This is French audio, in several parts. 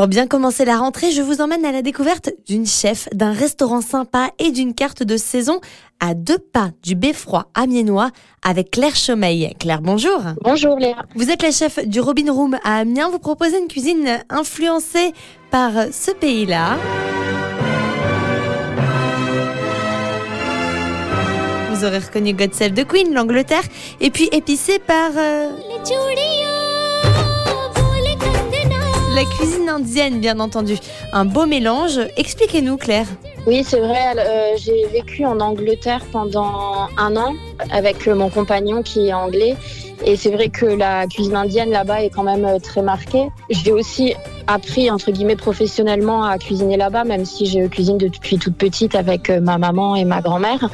Pour bien commencer la rentrée, je vous emmène à la découverte d'une chef, d'un restaurant sympa et d'une carte de saison à deux pas du beffroi amiénois avec Claire Chaumeil. Claire, bonjour. Bonjour Léa. Vous êtes la chef du Robin Room à Amiens. Vous proposez une cuisine influencée par ce pays-là. Vous aurez reconnu God Save the Queen, l'Angleterre, et puis épicée par... euh, la cuisine indienne, bien entendu. Un beau mélange. Expliquez-nous, Claire. Oui, c'est vrai, euh, j'ai vécu en Angleterre pendant un an avec euh, mon compagnon qui est anglais. Et c'est vrai que la cuisine indienne là-bas est quand même euh, très marquée. J'ai aussi appris, entre guillemets, professionnellement à cuisiner là-bas, même si je cuisine depuis toute petite avec ma maman et ma grand-mère.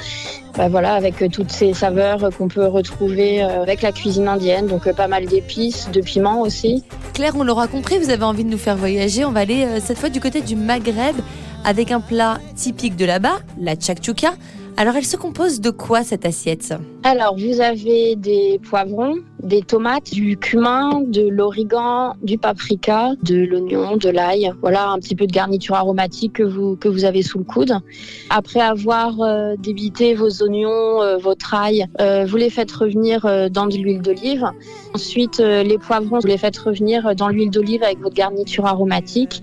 Bah voilà, avec euh, toutes ces saveurs qu'on peut retrouver euh, avec la cuisine indienne. Donc euh, pas mal d'épices, de piments aussi. Claire, on l'aura compris, vous avez envie de nous faire voyager. On va aller cette fois du côté du Maghreb avec un plat typique de là-bas, la chakchouka. Alors, elle se compose de quoi cette assiette? Alors, vous avez des poivrons, des tomates, du cumin, de l'origan, du paprika, de l'oignon, de l'ail. Voilà, un petit peu de garniture aromatique que vous, que vous avez sous le coude. Après avoir euh, débité vos oignons, euh, votre ail, euh, vous les faites revenir euh, dans de l'huile d'olive. Ensuite, les poivrons, vous les faites revenir dans l'huile d'olive avec votre garniture aromatique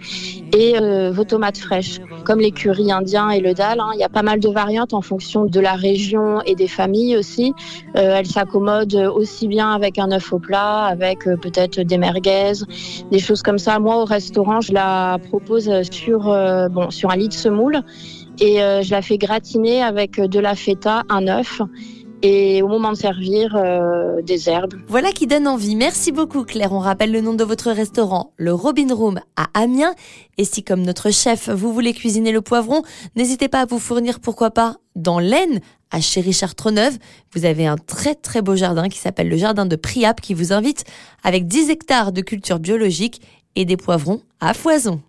et vos tomates fraîches. Comme les currys indiens et le dal, hein, il y a pas mal de variantes en fonction de la région et des familles aussi. Elles s'accommodent aussi bien avec un œuf au plat, avec euh, peut-être des merguez, des choses comme ça. Moi, au restaurant, je la propose sur, euh, bon, sur un lit de semoule et euh, je la fais gratiner avec de la feta, un œuf et au moment de servir, euh, des herbes. Voilà qui donne envie. Merci beaucoup, Claire. On rappelle le nom de votre restaurant, le Robin Room à Amiens. Et si, comme notre chef, vous voulez cuisiner le poivron, n'hésitez pas à vous fournir, pourquoi pas, dans l'Aisne, à Chéry-Chartreneuve. Vous avez un très très beau jardin qui s'appelle le jardin de Priap qui vous invite avec 10 hectares de culture biologique et des poivrons à foison.